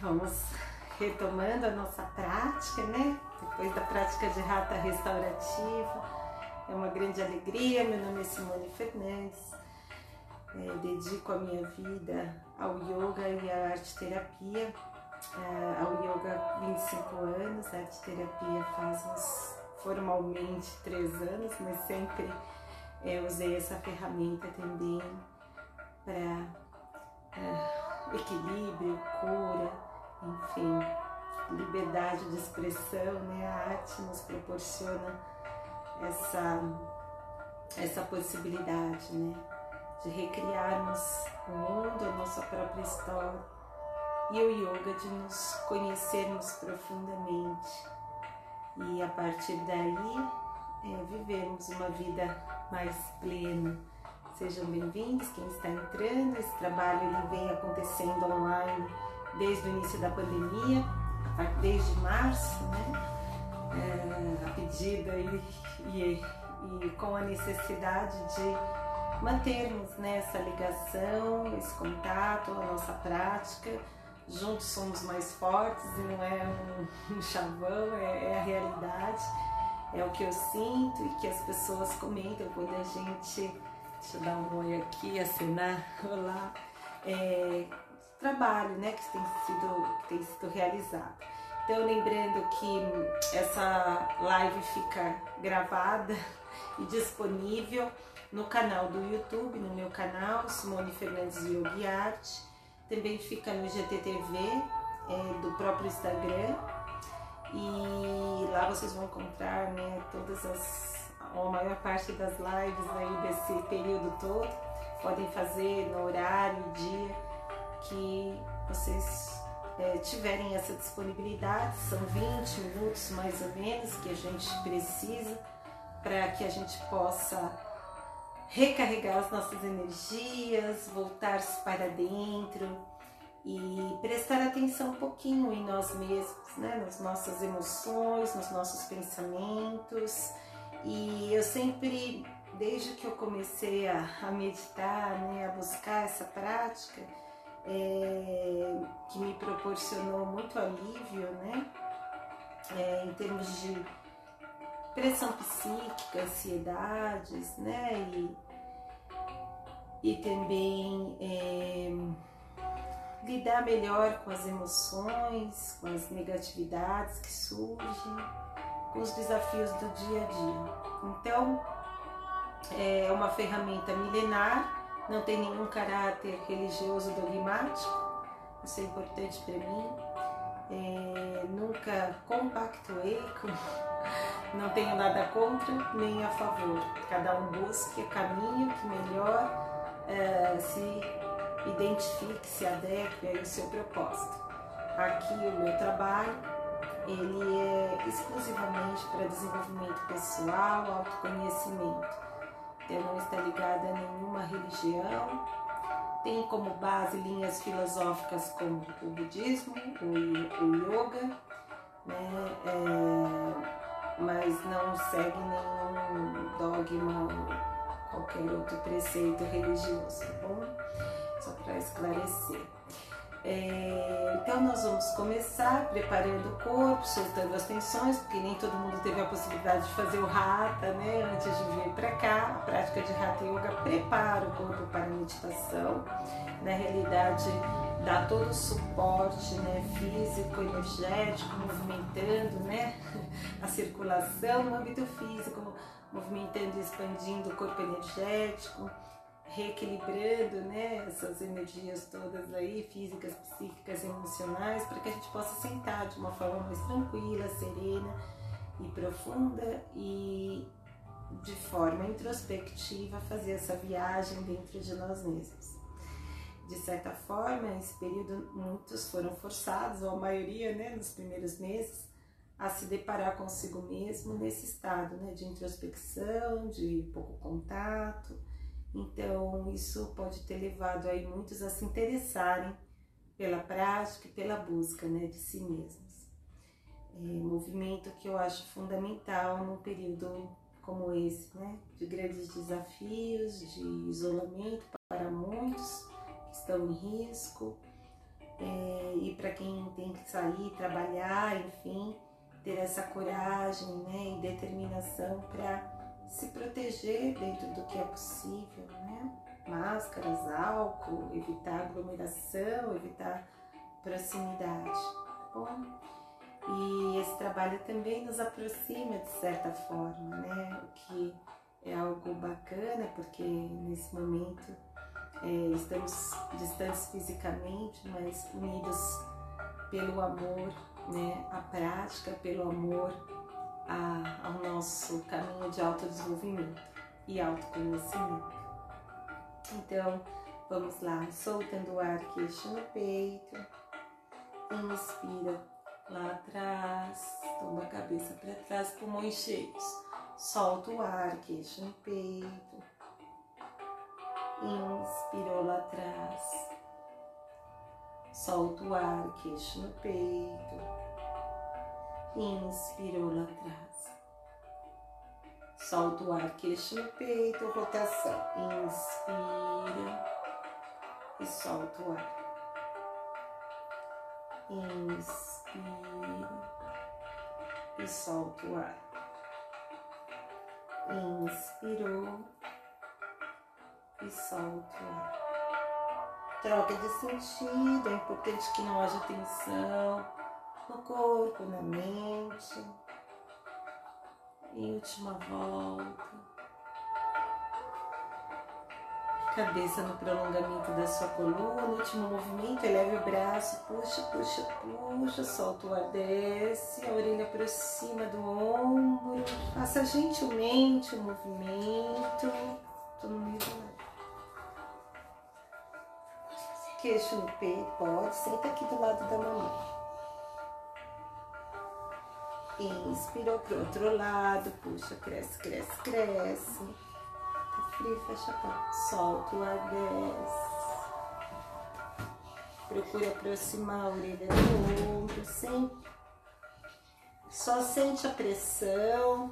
vamos retomando a nossa prática, né? Depois da prática de rata restaurativa. É uma grande alegria. Meu nome é Simone Fernandes. É, dedico a minha vida ao yoga e à arte terapia. É, ao yoga 25 anos, a arte terapia faz uns formalmente três anos, mas sempre é, usei essa ferramenta também para é, equilíbrio, cura, enfim, liberdade de expressão, né? A arte nos proporciona essa, essa possibilidade, né? De recriarmos o mundo, a nossa própria história e o yoga de nos conhecermos profundamente e a partir daí é, vivermos uma vida mais plena. Sejam bem-vindos quem está entrando. Esse trabalho ele vem acontecendo online desde o início da pandemia, desde março, né? É, a pedido e, e, e, com a necessidade de mantermos né, essa ligação, esse contato, a nossa prática. Juntos somos mais fortes e não é um, um chavão, é, é a realidade, é o que eu sinto e que as pessoas comentam quando a gente. Deixa eu dar um oi aqui, assinar, olá. É, trabalho né, que tem sido, que tem sido realizado. Então, lembrando que essa live fica gravada e disponível no canal do YouTube, no meu canal, Simone Fernandes Yogi Arte. Também fica no GTTV é, do próprio Instagram. E lá vocês vão encontrar né, todas as, a maior parte das lives aí desse período todo. Podem fazer no horário dia que vocês é, tiverem essa disponibilidade. São 20 minutos mais ou menos que a gente precisa para que a gente possa recarregar as nossas energias, voltar-se para dentro e prestar atenção um pouquinho em nós mesmos, né? nas nossas emoções, nos nossos pensamentos. E eu sempre, desde que eu comecei a, a meditar, né? a buscar essa prática, é, que me proporcionou muito alívio, né? É, em termos de pressão psíquica, ansiedades, né? E, e também é, lidar melhor com as emoções, com as negatividades que surgem, com os desafios do dia a dia. Então, é uma ferramenta milenar não tem nenhum caráter religioso dogmático, isso é importante para mim. É, nunca compactuei com, não tenho nada contra nem a favor. Cada um busque o caminho que melhor é, se identifique, se adeque ao seu propósito. Aqui o meu trabalho ele é exclusivamente para desenvolvimento pessoal, autoconhecimento não está ligada a nenhuma religião, tem como base linhas filosóficas como o budismo, o, o yoga, né? É, mas não segue nenhum dogma ou qualquer outro preceito religioso, tá bom? Só para esclarecer. É, então nós vamos começar preparando o corpo, soltando as tensões, porque nem todo mundo teve a possibilidade de fazer o Hatha, né, antes de vir para cá. A prática de Hatha Yoga prepara o corpo para a meditação. Na realidade, dá todo o suporte, né, físico, energético, movimentando, né, a circulação no âmbito físico, movimentando e expandindo o corpo energético reequilibrando né, essas energias todas aí, físicas, psíquicas, emocionais, para que a gente possa sentar de uma forma mais tranquila, serena e profunda e de forma introspectiva fazer essa viagem dentro de nós mesmos. De certa forma, nesse período muitos foram forçados, ou a maioria, né, nos primeiros meses, a se deparar consigo mesmo nesse estado né, de introspecção, de pouco contato, então, isso pode ter levado aí muitos a se interessarem pela prática e pela busca né, de si mesmos. É um movimento que eu acho fundamental num período como esse, né, de grandes desafios, de isolamento para muitos que estão em risco, É, e para quem tem que sair, trabalhar, enfim, ter essa coragem né, e determinação para se proteger dentro do que é possível, né? Máscaras, álcool, evitar aglomeração, evitar proximidade, tá bom? E esse trabalho também nos aproxima de certa forma, né? O que é algo bacana, porque nesse momento é, estamos distantes fisicamente, mas unidos pelo amor, né? A prática, pelo amor a, ao nosso caminho de autodesenvolvimento e autoconhecimento. Então, vamos lá, soltando o ar queixo no peito, inspira lá atrás, toma a cabeça para trás, pulmões cheios. Solta o ar, queixo no peito. Inspirou lá atrás. Solta o ar, queixo no peito. Inspirou lá atrás. Solta o ar, queixo no peito, rotação. Inspira e solta o ar. Inspira e solta o ar. Inspirou e solta o ar. Troca de sentido, é importante que não haja tensão no corpo, na mente. E última volta. Cabeça no prolongamento da sua coluna. Último movimento, eleve o braço, puxa, puxa, puxa, solta o ar, desce, a orelha aproxima do ombro. Faça gentilmente o movimento. Tô no meio do ar. Queixo no peito, pode. Senta aqui do lado da mamãe. Inspirou pro outro lado, puxa, cresce, cresce, cresce frio, fecha a porta. Solta o ar, desce. Procura aproximar a orelha do ombro, sempre. Só sente a pressão.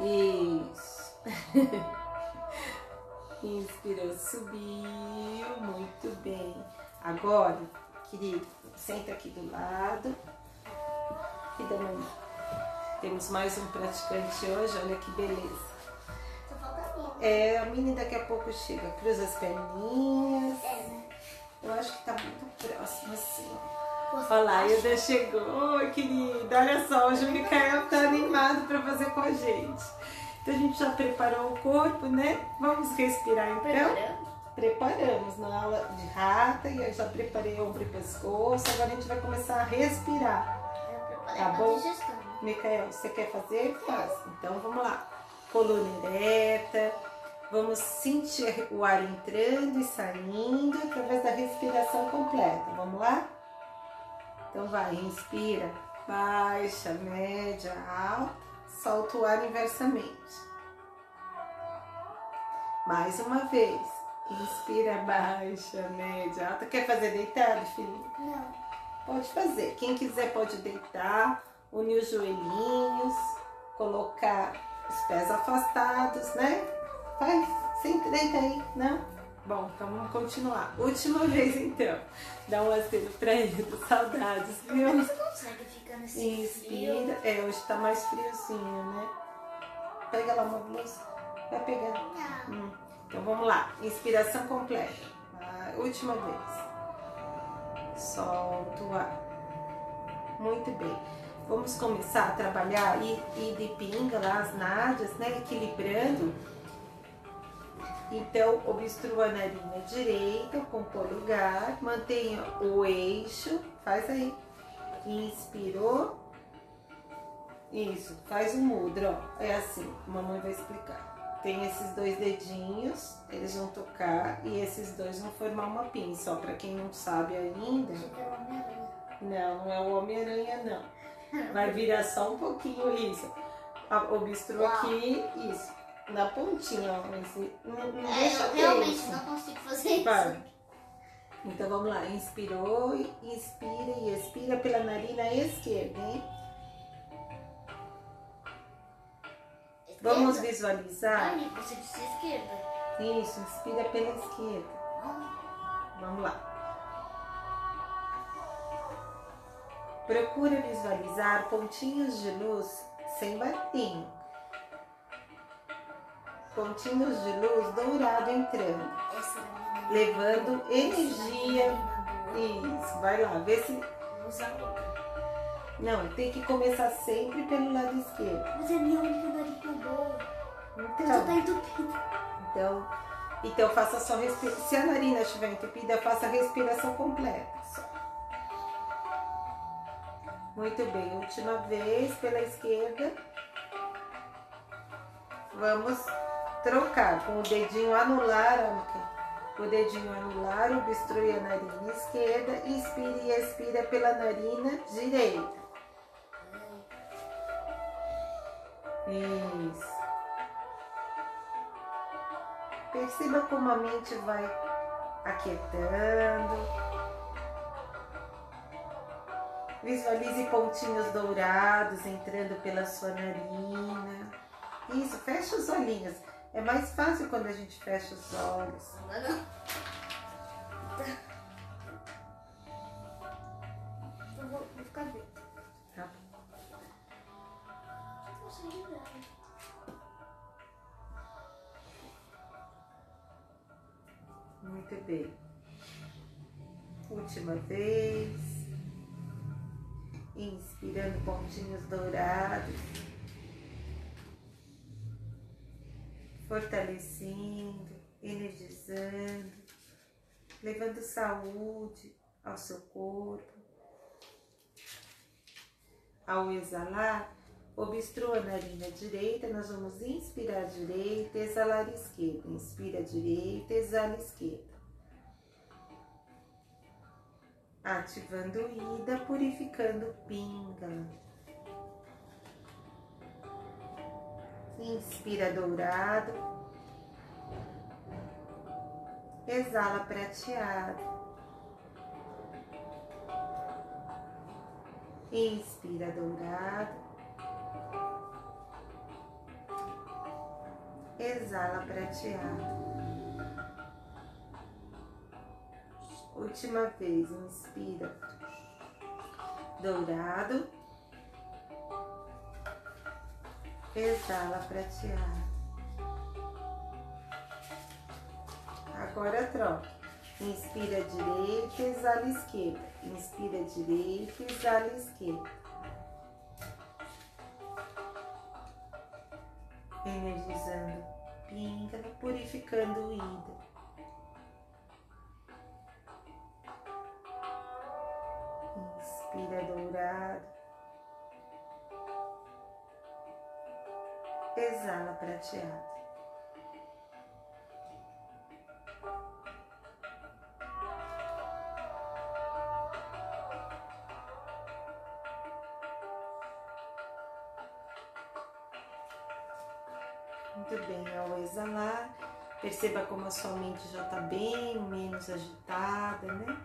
Isso. Inspirou, subiu, muito bem. Agora, querido, senta aqui do lado. E Temos mais um praticante hoje, olha que beleza. É, a Mini daqui a pouco chega. Cruza as perninhas. É? Eu acho que tá muito próximo assim. Olha lá, a Ilda chegou. Querida. Olha só, hoje o Micael tá animado para fazer com a gente. Então a gente já preparou o corpo, né? Vamos respirar então? Preparamos. Preparamos na aula de rata e eu já preparei ombro e pescoço. Agora a gente vai começar a respirar. Tá bom? Digestão. Micael, você quer fazer? Faz. Então vamos lá. Coluna ereta Vamos sentir o ar entrando e saindo através da respiração completa. Vamos lá? Então vai, inspira, baixa, média, alta, solta o ar inversamente. Mais uma vez. Inspira, baixa, média, alta. Quer fazer deitado, filho? Não. Pode fazer. Quem quiser pode deitar, unir os joelhinhos, colocar os pés afastados, né? Faz, senta, deita aí, não? Bom, então vamos continuar. Última vez então. Dá um aceno pra ele, saudades, viu? Você consegue ficar nesse Inspira. Frio? É, hoje tá mais friozinho, né? Pega lá uma blusa. Vai pegar. Não. Hum. Então vamos lá. Inspiração completa. A última vez. Solta o ar. Muito bem. Vamos começar a trabalhar e, e de pinga lá as nádeas, né? Equilibrando então, obstrua a narina direita com o polegar, mantenha o eixo, faz aí. Inspirou. Isso, faz o mudra, ó. É assim, mamãe vai explicar. Tem esses dois dedinhos, eles vão tocar e esses dois vão formar uma pinça, ó. Pra quem não sabe ainda. Não, não é o Homem-Aranha, não. Vai virar só um pouquinho isso. Obstrua aqui, isso na pontinha, ó. Esse, não, não é, deixa eu realmente não consigo fazer isso. Então vamos lá, inspirou, inspira e expira pela narina esquerda, hein? esquerda. Vamos visualizar. Ali, você disse esquerda. Isso, inspira pela esquerda. Vamos lá. Procura visualizar pontinhos de luz sem batinho. Pontinhos de luz dourado entrando. Levando energia. Isso, vai lá, vê se. Não, tem que começar sempre pelo lado esquerdo. Mas é minha única então, tá entupida. então, então faça sua respiração. Se a narina estiver entupida, faça a respiração completa. só. Muito bem, última vez pela esquerda. Vamos trocar com o dedinho anular. O dedinho anular obstrui a narina esquerda, inspira e expira pela narina direita. Isso. Perceba como a mente vai aquietando. Visualize pontinhos dourados entrando pela sua narina. Isso, fecha os olhinhos. É mais fácil quando a gente fecha os olhos. Não, não. Fortalecendo, energizando, levando saúde ao seu corpo. Ao exalar, obstrua a narina direita, nós vamos inspirar direita, exalar esquerda. Inspira direita, exala esquerda. Ativando ida, purificando pingala. Inspira dourado. Exala prateado. Inspira dourado. Exala prateado. Última vez, inspira dourado. Exala prateado. Agora troca. Inspira direita, exala esquerda. Inspira direita, exala esquerda. Energizando píngala, purificando o ida. Inspira dourado. Exala prateado. Muito bem, ao exalar, perceba como a sua mente já está bem menos agitada, né?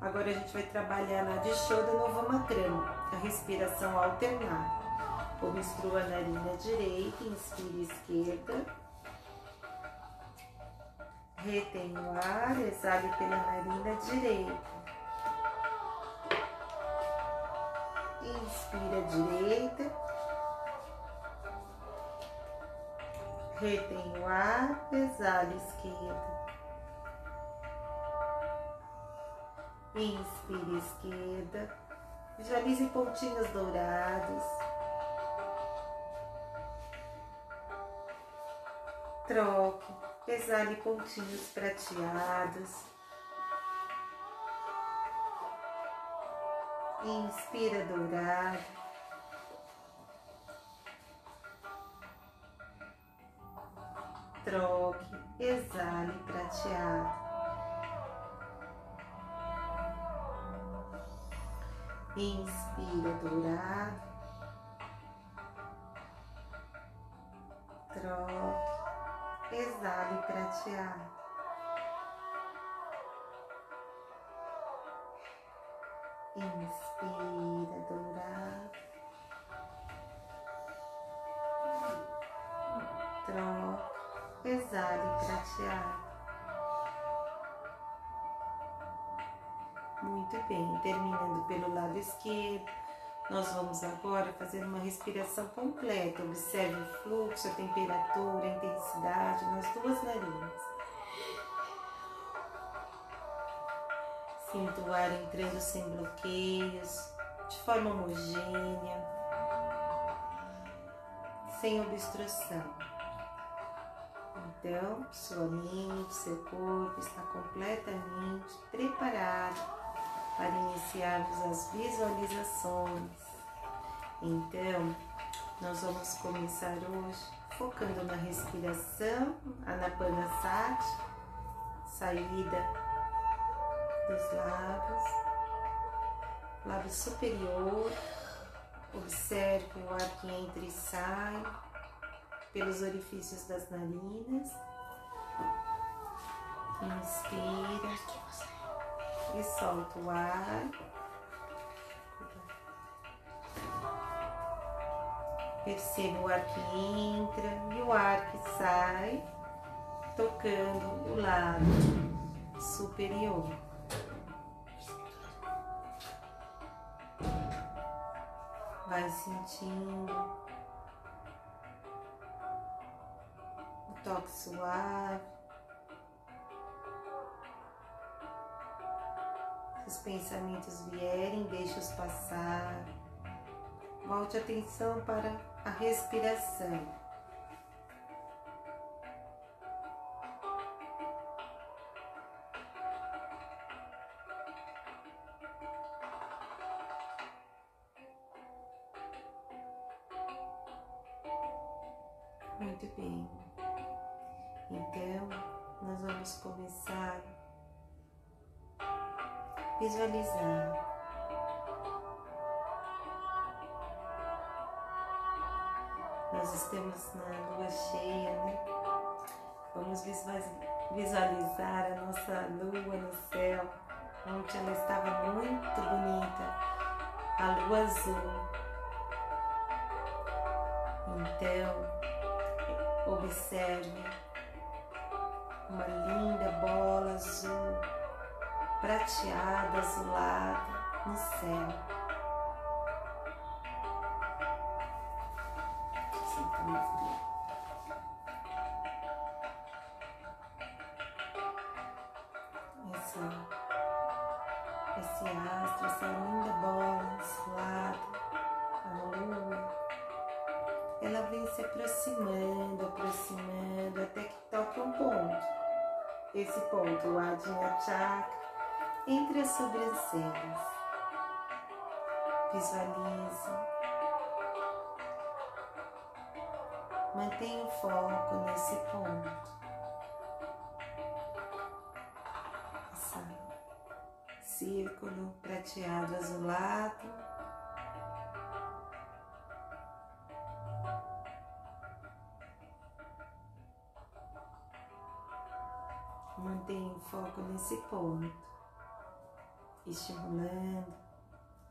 Agora a gente vai trabalhar na Dishoda Novamakrama, a respiração alternada. Obstrua a narina direita, inspira esquerda. Retém o ar, exale pela narina direita. Inspira direita. Retém o ar, exala esquerda. Inspira esquerda. Visualize pontinhos dourados. Troque. Exale pontinhos prateados. Inspira dourado. Troque, exale prateado. Inspira dourado. Troque, exale prateado. Inspira dourado. Troque, exale prateado. Muito bem, terminando pelo lado esquerdo, nós vamos agora fazer uma respiração completa. Observe o fluxo, a temperatura, a intensidade nas duas narinas. Sinta o ar entrando sem bloqueios, de forma homogênea, sem obstrução. Então, sua mente, seu corpo está completamente preparado para iniciarmos as visualizações. Então, nós vamos começar hoje focando na respiração, Anapanasati, saída dos lábios, lábio superior, observe o ar que entra e sai pelos orifícios das narinas. Inspira e solta o ar. Perceba o ar que entra e o ar que sai, tocando o lado superior. Vai sentindo toque suave. Se os pensamentos vierem, deixe-os passar. Volte a atenção para a respiração. Visualizar a nossa lua no céu. Ontem ela estava muito bonita, a lua azul. Então, observe uma linda bola azul, prateada, azulada no céu. O Chakra, entre as sobrancelhas. Visualize. Mantenha o foco nesse ponto. Essa círculo prateado azulado. Foco nesse ponto, estimulando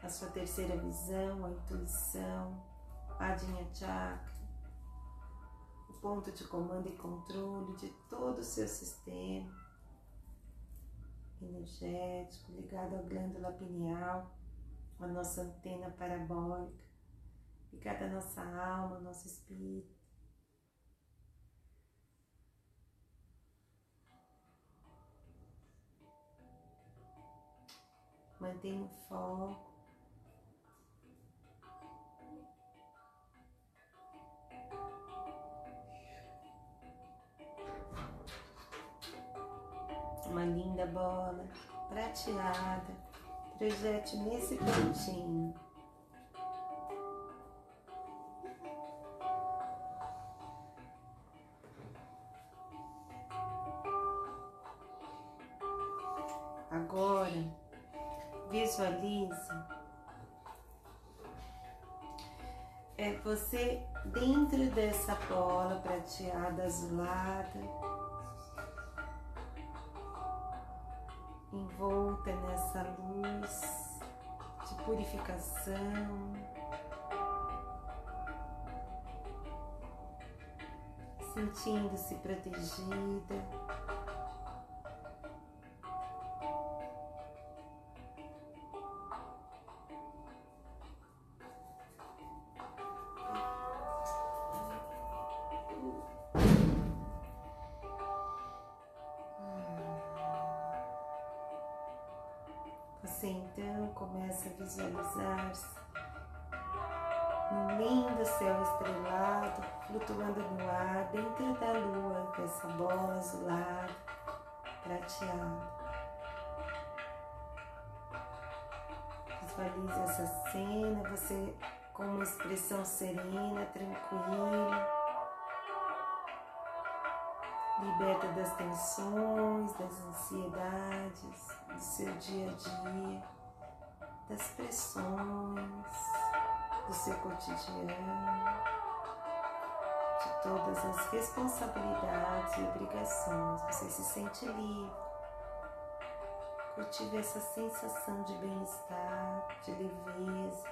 a sua terceira visão, a intuição, a Adinha Chakra ponto de comando e controle de todo o seu sistema energético ligado à glândula pineal, a nossa antena parabólica, ligada à nossa alma, ao nosso espírito. Mantenha o foco uma linda bola prateada, projete nesse pontinho. É você dentro dessa bola prateada azulada envolta nessa luz de purificação. Sentindo-se protegida. Lindo céu estrelado, flutuando no ar dentro da lua, dessa bola azulada, prateada. Visualize essa cena, você com uma expressão serena, tranquila. Liberta das tensões, das ansiedades do seu dia a dia, das pressões do seu cotidiano, de todas as responsabilidades e obrigações. Você se sente livre. Cultive essa sensação de bem-estar, de leveza,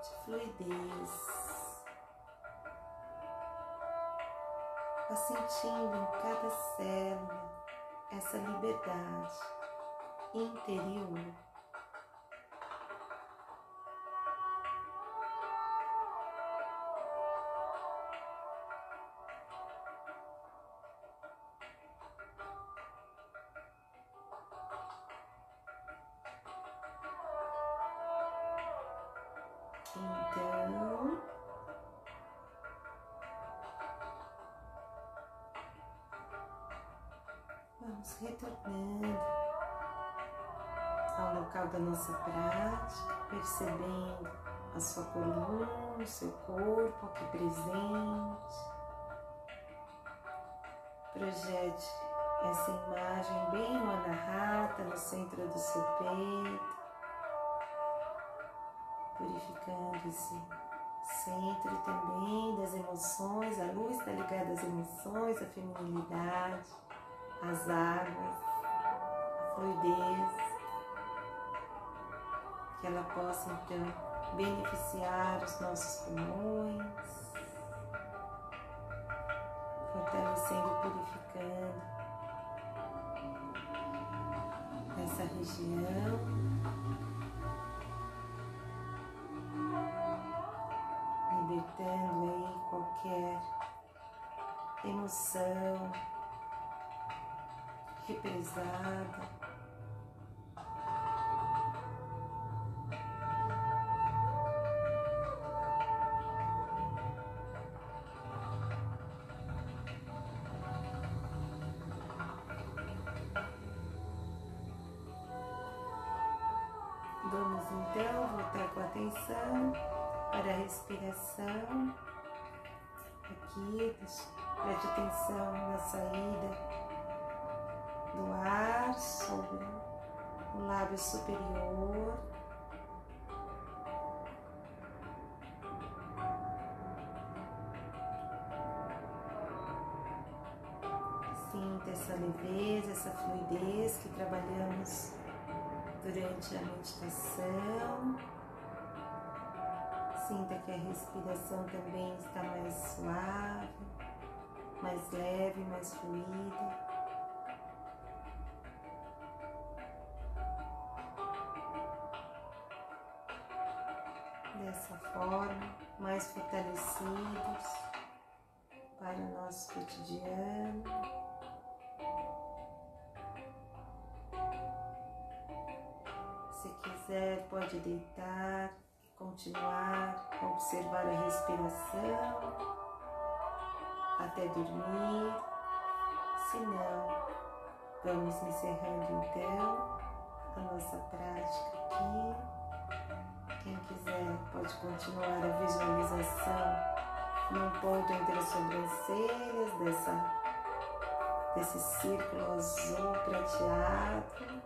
de fluidez. Vá sentindo em cada célula essa liberdade interior. Presente. Projete essa imagem bem anahata, no centro do seu peito. Purificando esse centro também das emoções, a luz está ligada às emoções, à feminilidade, às águas, à fluidez, que ela possa então beneficiar os nossos pulmões, fortalecendo e purificando essa região. libertando aí qualquer emoção represada. Sinta essa leveza, essa fluidez que trabalhamos durante a meditação. Sinta que a respiração também está mais suave, mais leve, mais fluida. Dessa forma, mais fortalecidos para o nosso cotidiano. Quiser, pode deitar continuar observar a respiração até dormir. Se não, vamos encerrando então a nossa prática aqui. Quem quiser pode continuar a visualização num ponto entre as sobrancelhas dessa, desse círculo azul prateado.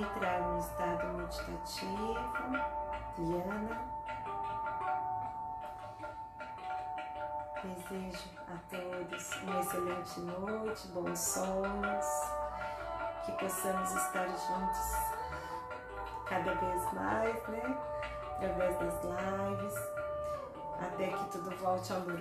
Entrar no estado meditativo, Diana. Desejo a todos uma excelente noite, bons sonhos, que possamos estar juntos cada vez mais, né? Através das lives, até que tudo volte ao normal.